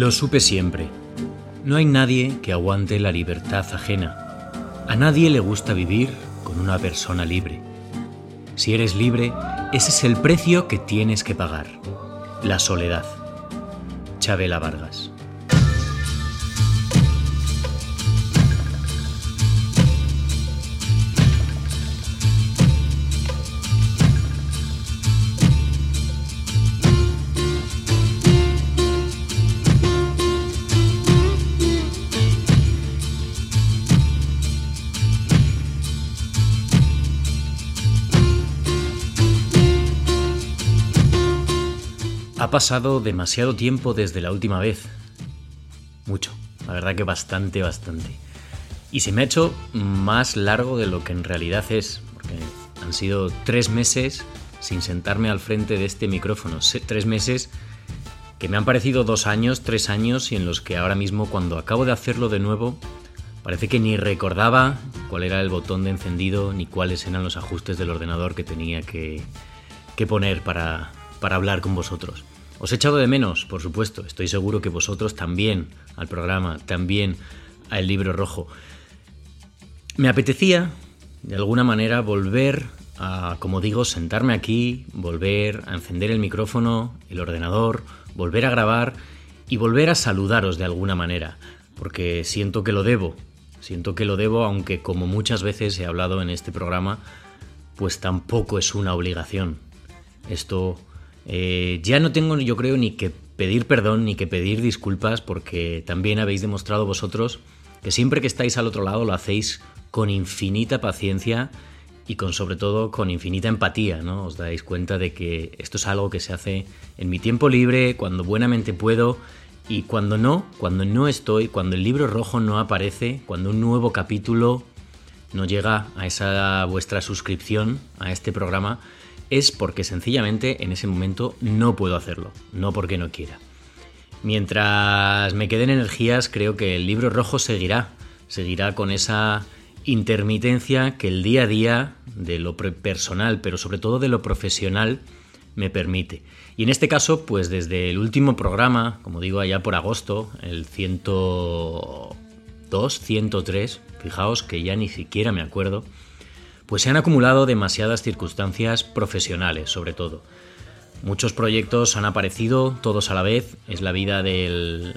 Lo supe siempre. No hay nadie que aguante la libertad ajena. A nadie le gusta vivir con una persona libre. Si eres libre, ese es el precio que tienes que pagar. La soledad. Chabela Vargas. Ha pasado demasiado tiempo desde la última vez. Mucho, la verdad que bastante, bastante. Y se me ha hecho más largo de lo que en realidad es, porque han sido tres meses sin sentarme al frente de este micrófono. Tres meses que me han parecido dos años, tres años y en los que ahora mismo cuando acabo de hacerlo de nuevo, parece que ni recordaba cuál era el botón de encendido ni cuáles eran los ajustes del ordenador que tenía que, poner para, para hablar con vosotros. Os he echado de menos, por supuesto. Estoy seguro que vosotros también al programa, también al libro rojo. Me apetecía, de alguna manera, volver a, como digo, sentarme aquí, volver a encender el micrófono, el ordenador, volver a grabar y volver a saludaros de alguna manera, porque siento que lo debo. Siento que lo debo, aunque como muchas veces he hablado en este programa, pues tampoco es una obligación. Esto eh, ya no tengo, yo creo, ni que pedir perdón ni que pedir disculpas porque también habéis demostrado vosotros que siempre que estáis al otro lado lo hacéis con infinita paciencia y con sobre todo con infinita empatía, ¿no? Os dais cuenta de que esto es algo que se hace en mi tiempo libre, cuando buenamente puedo y cuando no, cuando no estoy, cuando el libro rojo no aparece, cuando un nuevo capítulo no llega a esa vuestra suscripción a este programa, es porque sencillamente en ese momento no puedo hacerlo, no porque no quiera. Mientras me queden energías, creo que el libro rojo seguirá, seguirá con esa intermitencia que el día a día de lo personal, pero sobre todo de lo profesional, me permite. Y en este caso, pues desde el último programa, como digo, allá por agosto, el 102, 103, fijaos que ya ni siquiera me acuerdo, pues se han acumulado demasiadas circunstancias profesionales, sobre todo. Muchos proyectos han aparecido todos a la vez, es la vida del,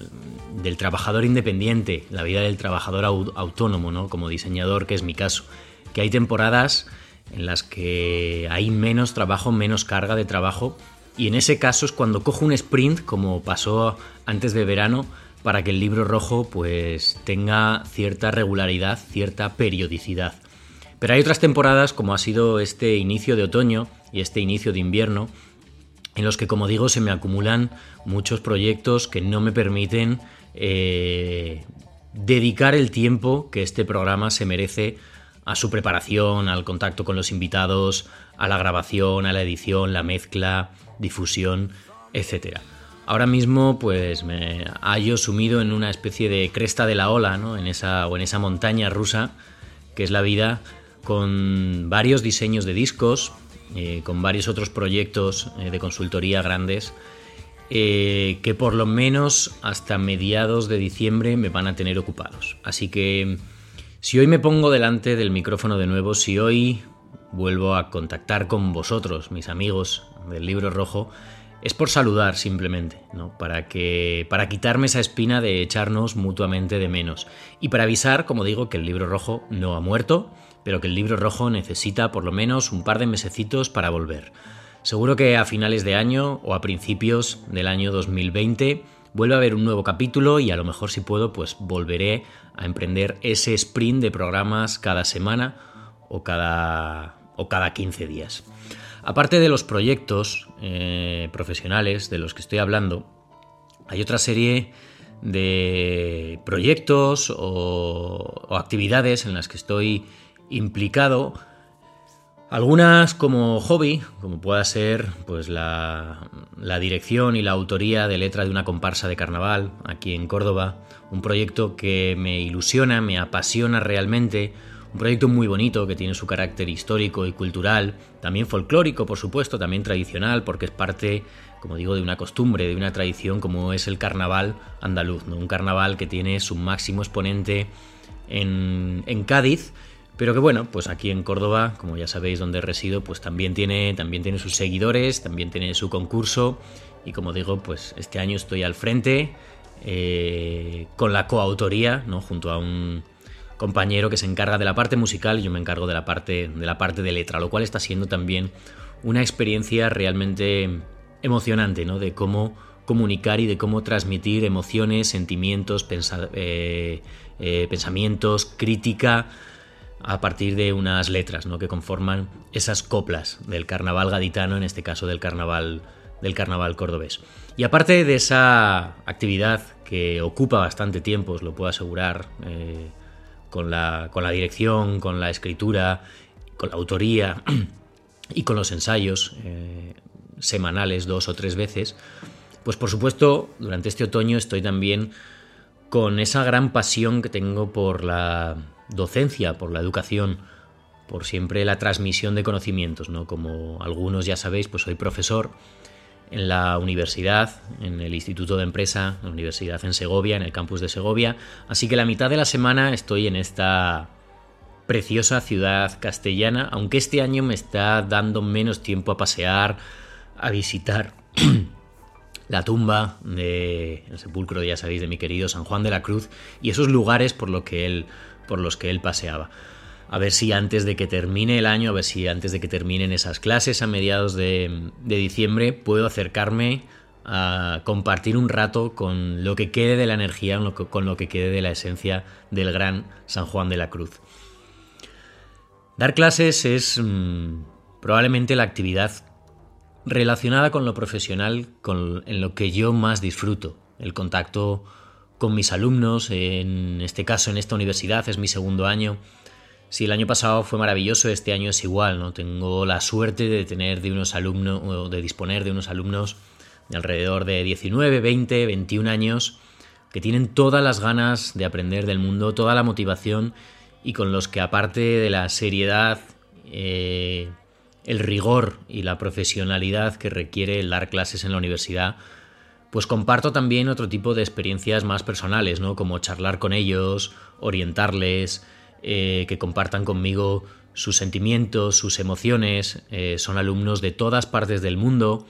trabajador independiente, la vida del trabajador autónomo, ¿no? como diseñador, que es mi caso, que hay temporadas en las que hay menos trabajo, menos carga de trabajo, y en ese caso es cuando cojo un sprint, como pasó antes de verano, para que el libro rojo pues tenga cierta regularidad, cierta periodicidad. Pero hay otras temporadas, como ha sido este inicio de otoño y este inicio de invierno, en los que, como digo, se me acumulan muchos proyectos que no me permiten eh, dedicar el tiempo que este programa se merece a su preparación, al contacto con los invitados, a la grabación, a la edición, la mezcla, difusión, etc. Ahora mismo, pues me hallo sumido en una especie de cresta de la ola, ¿no? En esa, o en esa montaña rusa que es la vida con varios diseños de discos, eh, con varios otros proyectos eh, de consultoría grandes, eh, que por lo menos hasta mediados de diciembre me van a tener ocupados. Así que si hoy me pongo delante del micrófono de nuevo, si hoy vuelvo a contactar con vosotros, mis amigos del libro rojo, es por saludar simplemente, ¿no? Para que para quitarme esa espina de echarnos mutuamente de menos y para avisar, como digo, que el libro rojo no ha muerto, pero que el libro rojo necesita por lo menos un par de mesecitos para volver. Seguro que a finales de año o a principios del año 2020 vuelve a haber un nuevo capítulo y a lo mejor si puedo pues volveré a emprender ese sprint de programas cada semana o cada, o cada 15 días. Aparte de los proyectos eh, profesionales de los que estoy hablando, hay otra serie de proyectos o, o actividades en las que estoy implicado algunas como hobby, como pueda ser pues la, la, dirección y la autoría de letra de una comparsa de carnaval aquí en Córdoba, un proyecto que me ilusiona, me apasiona realmente, Un proyecto muy bonito que tiene su carácter histórico y cultural, también folclórico, por supuesto, también tradicional, porque es parte, como digo, de una costumbre, de una tradición como es el carnaval andaluz, ¿no? Un carnaval que tiene su máximo exponente en, en Cádiz, pero que bueno, pues aquí en Córdoba, como ya sabéis donde resido, pues también tiene, también tiene sus seguidores, también tiene su concurso y como digo, pues este año estoy al frente eh, con la coautoría, ¿no? Junto a un compañero que se encarga de la parte musical y yo me encargo de la parte de la parte de letra, lo cual está siendo también una experiencia realmente emocionante, ¿no? De cómo comunicar y de cómo transmitir emociones, sentimientos, eh, eh, pensamientos, crítica a partir de unas letras ¿no? que conforman esas coplas del carnaval gaditano, en este caso del carnaval, del carnaval cordobés. Y aparte de esa actividad que ocupa bastante tiempo, os lo puedo asegurar, eh, con, la, con la dirección, con la escritura, con la autoría y con los ensayos eh, semanales dos o tres veces, pues por supuesto durante este otoño estoy también con esa gran pasión que tengo por la docencia, por la educación, por siempre la transmisión de conocimientos, ¿no? Como algunos ya sabéis, pues soy profesor en la universidad, en el Instituto de Empresa, en la Universidad en Segovia, en el campus de Segovia, así que la mitad de la semana estoy en esta preciosa ciudad castellana, aunque este año me está dando menos tiempo a pasear, a visitar la tumba de el sepulcro, ya sabéis, de mi querido San Juan de la Cruz y esos lugares por lo que él por los que él paseaba. A ver si antes de que termine el año, a ver si antes de que terminen esas clases a mediados de, diciembre, puedo acercarme a compartir un rato con lo que quede de la energía, con lo que quede de la esencia del gran San Juan de la Cruz. Dar clases es mm, probablemente la actividad relacionada con lo profesional con, en lo que yo más disfruto, el contacto con mis alumnos, en este caso en esta universidad es mi segundo año. Si el año pasado fue maravilloso, este año es igual, ¿no? Tengo la suerte de tener de unos alumnos, de disponer de unos alumnos de alrededor de 19, 20, 21 años, que tienen todas las ganas de aprender del mundo, toda la motivación y con los que aparte de la seriedad, eh, el rigor y la profesionalidad que requiere el dar clases en la universidad, pues comparto también otro tipo de experiencias más personales, ¿no? Como charlar con ellos, orientarles, eh, que compartan conmigo sus sentimientos, sus emociones. Eh, son alumnos de todas partes del mundo,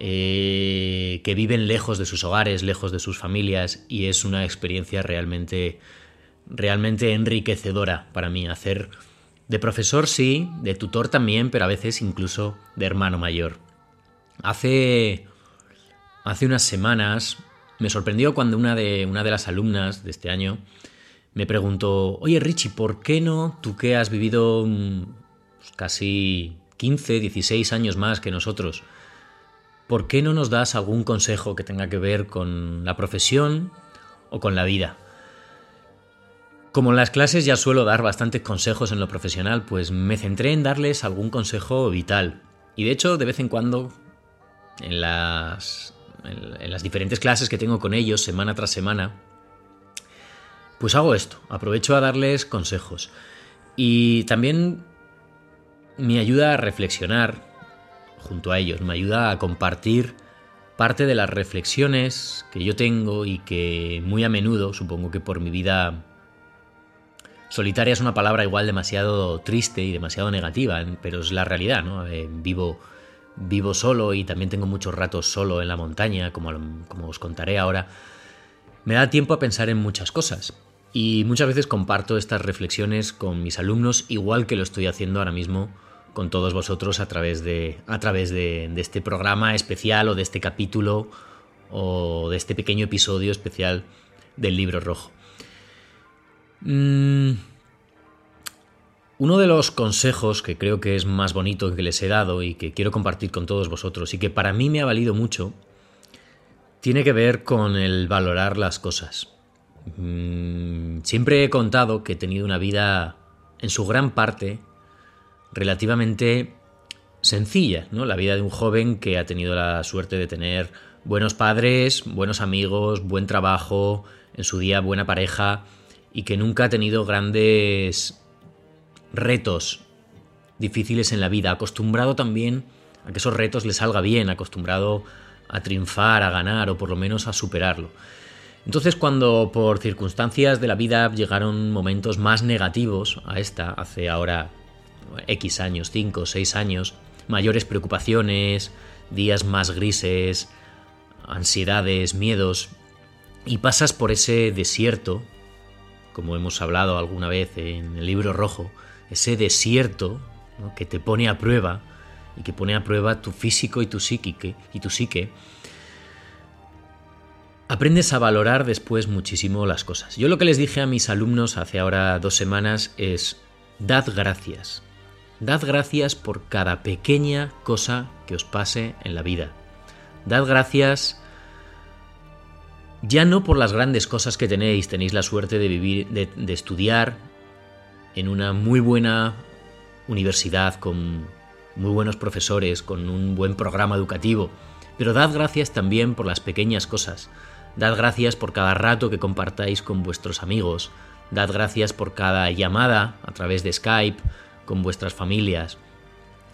eh, que viven lejos de sus hogares, lejos de sus familias, y es una experiencia realmente, realmente enriquecedora para mí. Hacer de profesor sí, de tutor también, pero a veces incluso de hermano mayor. Hace Hace unas semanas me sorprendió cuando una de, una de las alumnas de este año me preguntó, oye Richie, ¿por qué no, tú que has vivido mm, pues, casi 15, 16 años más que nosotros, ¿por qué no nos das algún consejo que tenga que ver con la profesión o con la vida? Como en las clases ya suelo dar bastantes consejos en lo profesional, pues me centré en darles algún consejo vital. Y de hecho, de vez en cuando, en las, en, las diferentes clases que tengo con ellos semana tras semana, pues hago esto, aprovecho a darles consejos. Y también me ayuda a reflexionar junto a ellos, me ayuda a compartir parte de las reflexiones que yo tengo y que muy a menudo, supongo que por mi vida solitaria es una palabra igual demasiado triste y demasiado negativa, pero es la realidad, ¿no? Eh, vivo vivo solo y también tengo muchos ratos solo en la montaña, como, como os contaré ahora, me da tiempo a pensar en muchas cosas. Y muchas veces comparto estas reflexiones con mis alumnos, igual que lo estoy haciendo ahora mismo con todos vosotros a través de, a través de, este programa especial o de este capítulo o de este pequeño episodio especial del libro rojo. Mm, uno de los consejos que creo que es más bonito que les he dado y que quiero compartir con todos vosotros y que para mí me ha valido mucho, tiene que ver con el valorar las cosas. Mm, siempre he contado que he tenido una vida, en su gran parte, relativamente sencilla, ¿no? La vida de un joven que ha tenido la suerte de tener buenos padres, buenos amigos, buen trabajo, en su día buena pareja y que nunca ha tenido grandes retos difíciles en la vida, acostumbrado también a que esos retos le salga bien, acostumbrado a triunfar, a ganar o por lo menos a superarlo. Entonces cuando por circunstancias de la vida llegaron momentos más negativos a esta, hace ahora X años, 5 o 6 años, mayores preocupaciones, días más grises, ansiedades, miedos, y pasas por ese desierto, como hemos hablado alguna vez en el libro rojo, ese desierto que te pone a prueba y que pone a prueba tu físico y tu psique, y tu psique, aprendes a valorar después muchísimo las cosas. Yo lo que les dije a mis alumnos hace ahora dos semanas es, dad gracias. Dad gracias por cada pequeña cosa que os pase en la vida. Dad gracias ya no por las grandes cosas que tenéis, tenéis la suerte de vivir, de estudiar en una muy buena universidad con muy buenos profesores, con un buen programa educativo, pero dad gracias también por las pequeñas cosas. Dad gracias por cada rato que compartáis con vuestros amigos. Dad gracias por cada llamada a través de Skype con vuestras familias.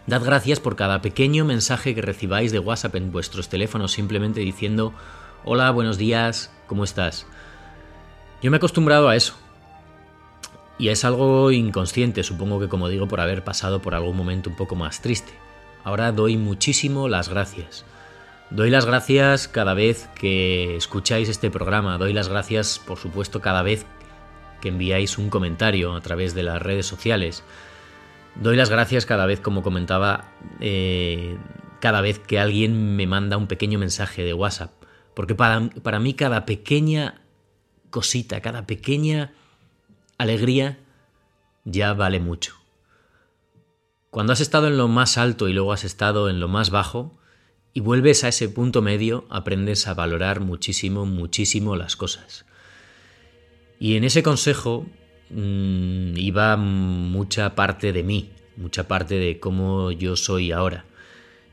Dad gracias por cada pequeño mensaje que recibáis de WhatsApp en vuestros teléfonos simplemente diciendo hola, buenos días, ¿cómo estás? Yo me he acostumbrado a eso. Y es algo inconsciente, supongo que como digo, por haber pasado por algún momento un poco más triste. Ahora doy muchísimo las gracias. Doy las gracias cada vez que escucháis este programa, doy las gracias por supuesto cada vez que enviáis un comentario a través de las redes sociales. Doy las gracias cada vez, como comentaba, eh, cada vez que alguien me manda un pequeño mensaje de WhatsApp. Porque para, para mí cada pequeña cosita, cada pequeña alegría ya vale mucho. Cuando has estado en lo más alto y luego has estado en lo más bajo, y vuelves a ese punto medio, aprendes a valorar muchísimo, muchísimo las cosas. Y en ese consejo mmm, iba mucha parte de mí, mucha parte de cómo yo soy ahora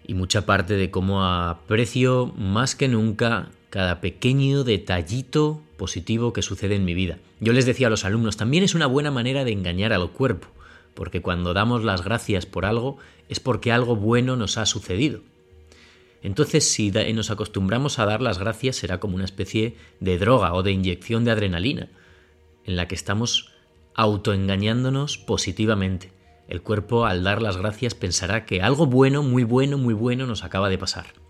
y mucha parte de cómo aprecio más que nunca cada pequeño detallito positivo que sucede en mi vida. Yo les decía a los alumnos, también es una buena manera de engañar al cuerpo, porque cuando damos las gracias por algo es porque algo bueno nos ha sucedido. Entonces, si nos acostumbramos a dar las gracias, será como una especie de droga o de inyección de adrenalina, en la que estamos autoengañándonos positivamente. El cuerpo, al dar las gracias, pensará que algo bueno, muy bueno, muy bueno nos acaba de pasar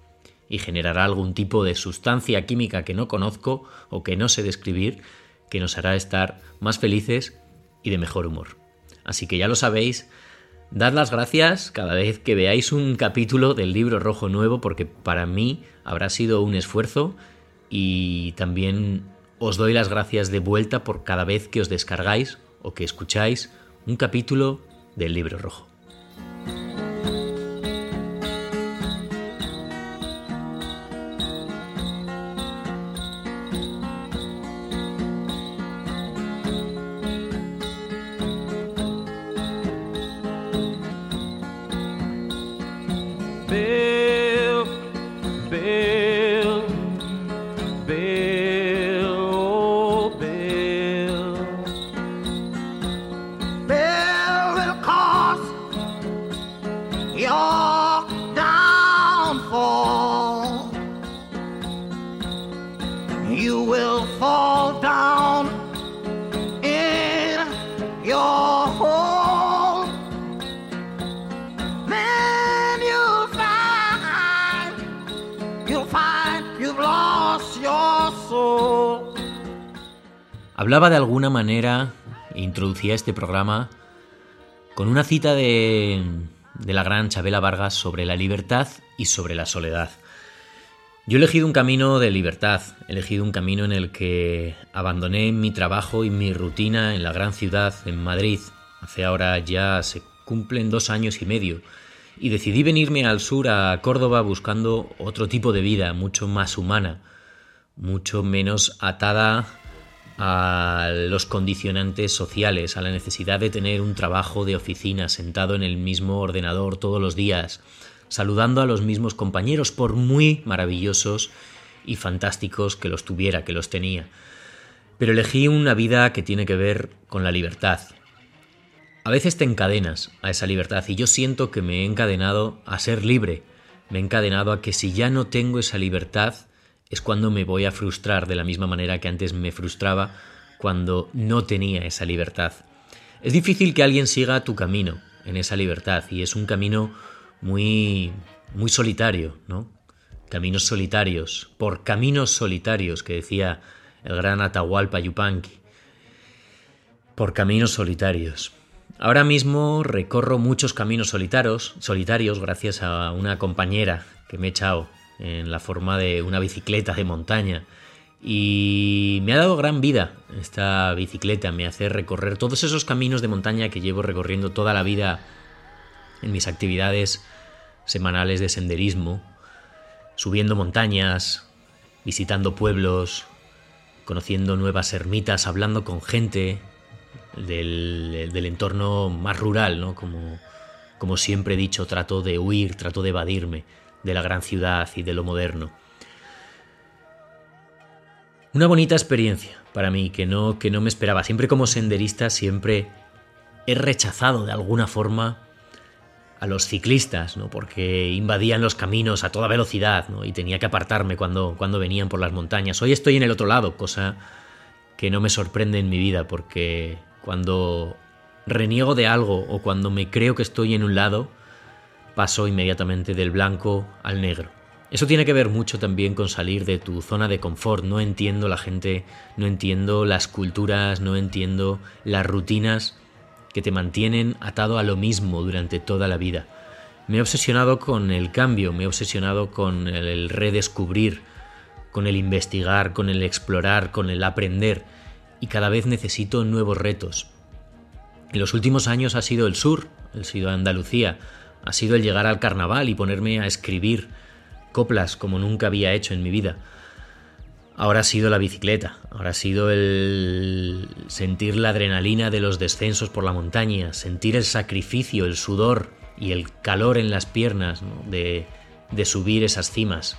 y generará algún tipo de sustancia química que no conozco o que no sé describir que nos hará estar más felices y de mejor humor. Así que ya lo sabéis, Dad las gracias cada vez que veáis un capítulo del libro rojo nuevo porque para mí habrá sido un esfuerzo y también os doy las gracias de vuelta por cada vez que os descargáis o que escucháis un capítulo del libro rojo. Hablaba de alguna manera, introducía este programa con una cita de, de la gran Chabela Vargas sobre la libertad y sobre la soledad. Yo he elegido un camino de libertad, he elegido un camino en el que abandoné mi trabajo y mi rutina en la gran ciudad, en Madrid. Hace ahora ya se cumplen dos años y medio. Y decidí venirme al sur, a Córdoba, buscando otro tipo de vida, mucho más humana, mucho menos atada a los condicionantes sociales, a la necesidad de tener un trabajo de oficina sentado en el mismo ordenador todos los días, saludando a los mismos compañeros, por muy maravillosos y fantásticos que los tuviera, que los tenía. Pero elegí una vida que tiene que ver con la libertad. A veces te encadenas a esa libertad y yo siento que me he encadenado a ser libre, me he encadenado a que si ya no tengo esa libertad es cuando me voy a frustrar de la misma manera que antes me frustraba cuando no tenía esa libertad. Es difícil que alguien siga tu camino en esa libertad y es un camino muy muy solitario, ¿no? Caminos solitarios, por caminos solitarios que decía el gran Atahualpa Yupanqui. Por caminos solitarios. Ahora mismo recorro muchos caminos solitarios, solitarios gracias a una compañera que me he echado en la forma de una bicicleta de montaña. Y me ha dado gran vida esta bicicleta, me hace recorrer todos esos caminos de montaña que llevo recorriendo toda la vida en mis actividades semanales de senderismo, subiendo montañas, visitando pueblos, conociendo nuevas ermitas, hablando con gente del, entorno más rural, ¿no? Como, como siempre he dicho, trato de huir, trato de evadirme de la gran ciudad y de lo moderno. Una bonita experiencia para mí que no, que no me esperaba. Siempre como senderista, siempre he rechazado de alguna forma a los ciclistas, ¿no? porque invadían los caminos a toda velocidad ¿no? y tenía que apartarme cuando, cuando venían por las montañas. Hoy estoy en el otro lado, cosa que no me sorprende en mi vida, porque cuando reniego de algo o cuando me creo que estoy en un lado, paso inmediatamente del blanco al negro. Eso tiene que ver mucho también con salir de tu zona de confort. No entiendo la gente, no entiendo las culturas, no entiendo las rutinas que te mantienen atado a lo mismo durante toda la vida. Me he obsesionado con el cambio, me he obsesionado con el redescubrir, con el investigar, con el explorar, con el aprender, y cada vez necesito nuevos retos. En los últimos años ha sido el sur, ha sido Andalucía, ha sido el llegar al carnaval y ponerme a escribir coplas como nunca había hecho en mi vida. Ahora ha sido la bicicleta, ahora ha sido el sentir la adrenalina de los descensos por la montaña, sentir el sacrificio, el sudor y el calor en las piernas de, de subir esas cimas,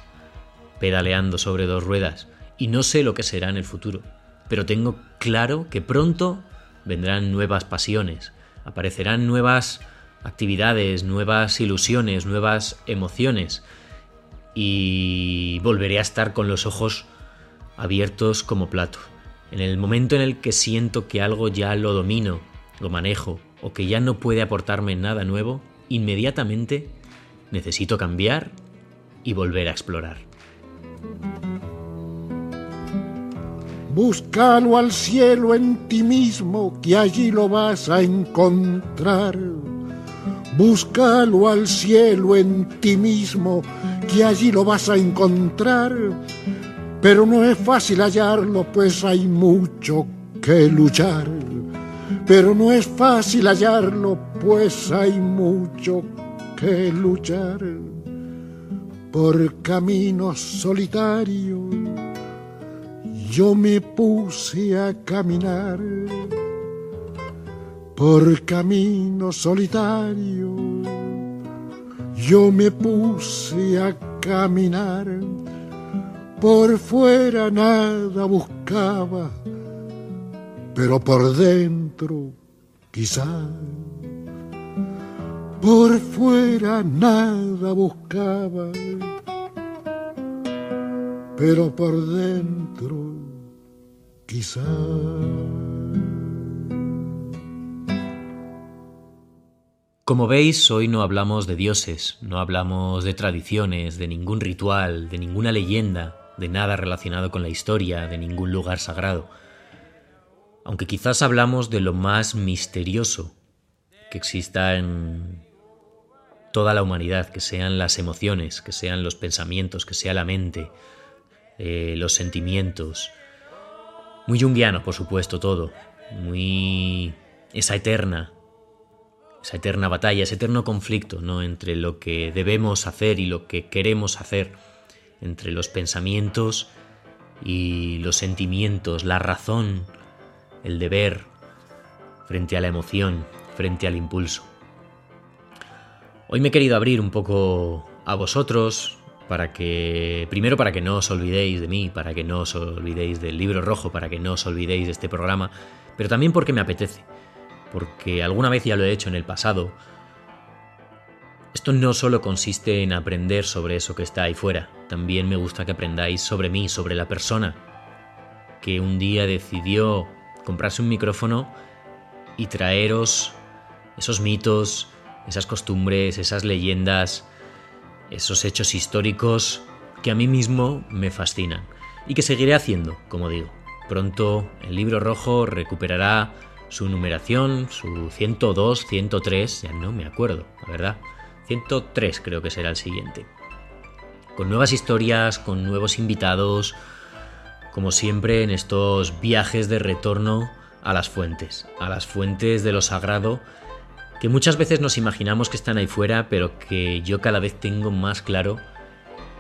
pedaleando sobre dos ruedas. Y no sé lo que será en el futuro, pero tengo claro que pronto vendrán nuevas pasiones, aparecerán nuevas actividades, nuevas ilusiones, nuevas emociones, y volveré a estar con los ojos abiertos como plato. En el momento en el que siento que algo ya lo domino, lo manejo o que ya no puede aportarme nada nuevo, inmediatamente necesito cambiar y volver a explorar. Búscalo al cielo en ti mismo, que allí lo vas a encontrar. Búscalo al cielo en ti mismo, que allí lo vas a encontrar pero no es fácil hallarlo, pues hay mucho que luchar. Pero no es fácil hallarlo, pues hay mucho que luchar. Por caminos solitarios yo me puse a caminar. Por caminos solitarios yo me puse a caminar por fuera nada buscaba, pero por dentro quizá. Por fuera nada buscaba, pero por dentro quizá. Como veis, hoy no hablamos de dioses, no hablamos de tradiciones, de ningún ritual, de ninguna leyenda, de nada relacionado con la historia, de ningún lugar sagrado. Aunque quizás hablamos de lo más misterioso que exista en toda la humanidad, que sean las emociones, que sean los pensamientos, que sea la mente, eh, los sentimientos. Muy junguiano, por supuesto, todo. Muy... esa eterna, esa eterna batalla, ese eterno conflicto, ¿no? Entre lo que debemos hacer y lo que queremos hacer entre los pensamientos y los sentimientos, la razón, el deber, frente a la emoción, frente al impulso. Hoy me he querido abrir un poco a vosotros para que, primero para que no os olvidéis de mí, para que no os olvidéis del libro rojo, para que no os olvidéis de este programa, pero también porque me apetece. porque alguna vez ya lo he hecho en el pasado, esto no solo consiste en aprender sobre eso que está ahí fuera, también me gusta que aprendáis sobre mí, sobre la persona que un día decidió comprarse un micrófono y traeros esos mitos, esas costumbres, esas leyendas, esos hechos históricos que a mí mismo me fascinan y que seguiré haciendo, como digo. Pronto el libro rojo recuperará su numeración, su 102, 103, ya no me acuerdo, la verdad. 103 creo que será el siguiente. Con nuevas historias, con nuevos invitados, como siempre en estos viajes de retorno a las fuentes, a las fuentes de lo sagrado, que muchas veces nos imaginamos que están ahí fuera, pero que yo cada vez tengo más claro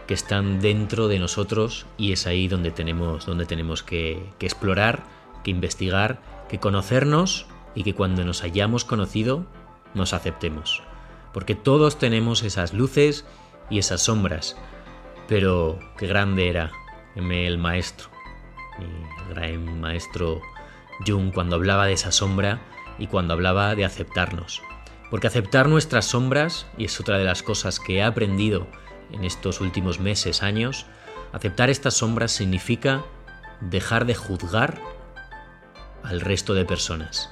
que están dentro de nosotros y es ahí donde tenemos, donde tenemos que, que explorar, que investigar, que conocernos y que cuando nos hayamos conocido nos aceptemos porque todos tenemos esas luces y esas sombras. Pero qué grande era el maestro, mi gran maestro Jung, cuando hablaba de esa sombra y cuando hablaba de aceptarnos. Porque aceptar nuestras sombras, y es otra de las cosas que he aprendido en estos últimos meses, años, aceptar estas sombras significa dejar de juzgar al resto de personas.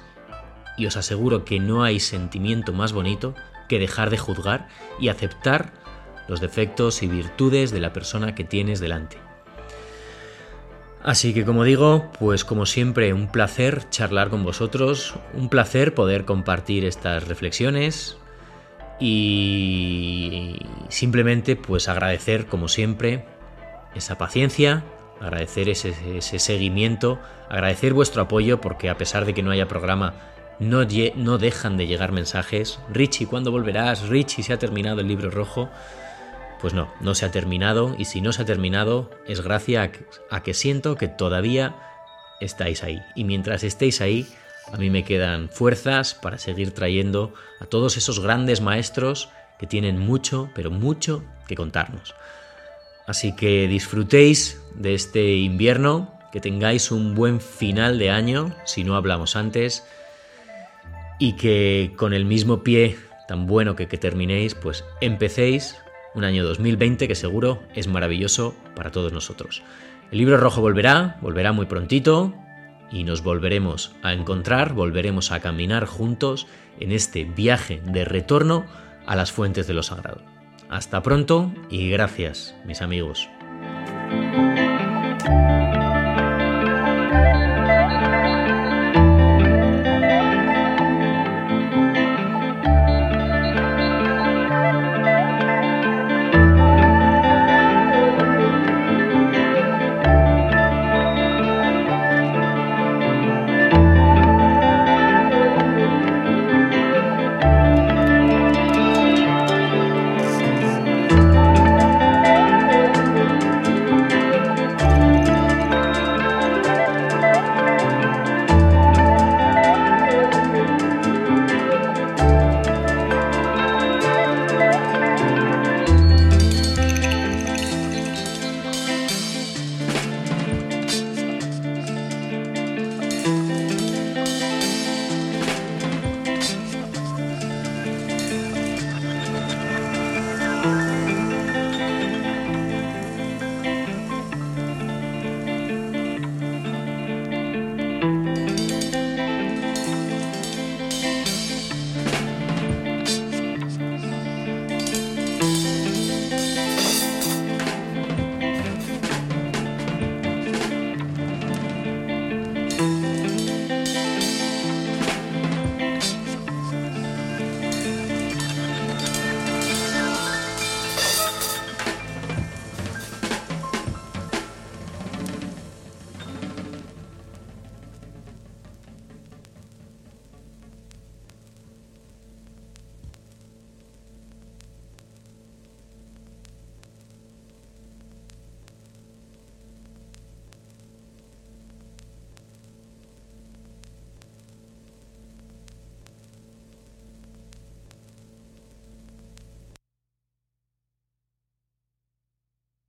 Y os aseguro que no hay sentimiento más bonito que dejar de juzgar y aceptar los defectos y virtudes de la persona que tienes delante. Así que como digo, pues como siempre un placer charlar con vosotros, un placer poder compartir estas reflexiones y simplemente pues agradecer como siempre esa paciencia, agradecer ese, ese seguimiento, agradecer vuestro apoyo porque a pesar de que no haya programa no, dejan de llegar mensajes. Richie, ¿cuándo volverás? Richie, ¿se ha terminado el libro rojo? Pues no, no se ha terminado y si no se ha terminado es gracias a que siento que todavía estáis ahí. Y mientras estéis ahí, a mí me quedan fuerzas para seguir trayendo a todos esos grandes maestros que tienen mucho, pero mucho que contarnos. Así que disfrutéis de este invierno, que tengáis un buen final de año, si no hablamos antes y que con el mismo pie tan bueno que, terminéis, pues empecéis un año 2020 que seguro es maravilloso para todos nosotros. El libro rojo volverá, volverá muy prontito y nos volveremos a encontrar, volveremos a caminar juntos en este viaje de retorno a las fuentes de lo sagrado. Hasta pronto y gracias, mis amigos.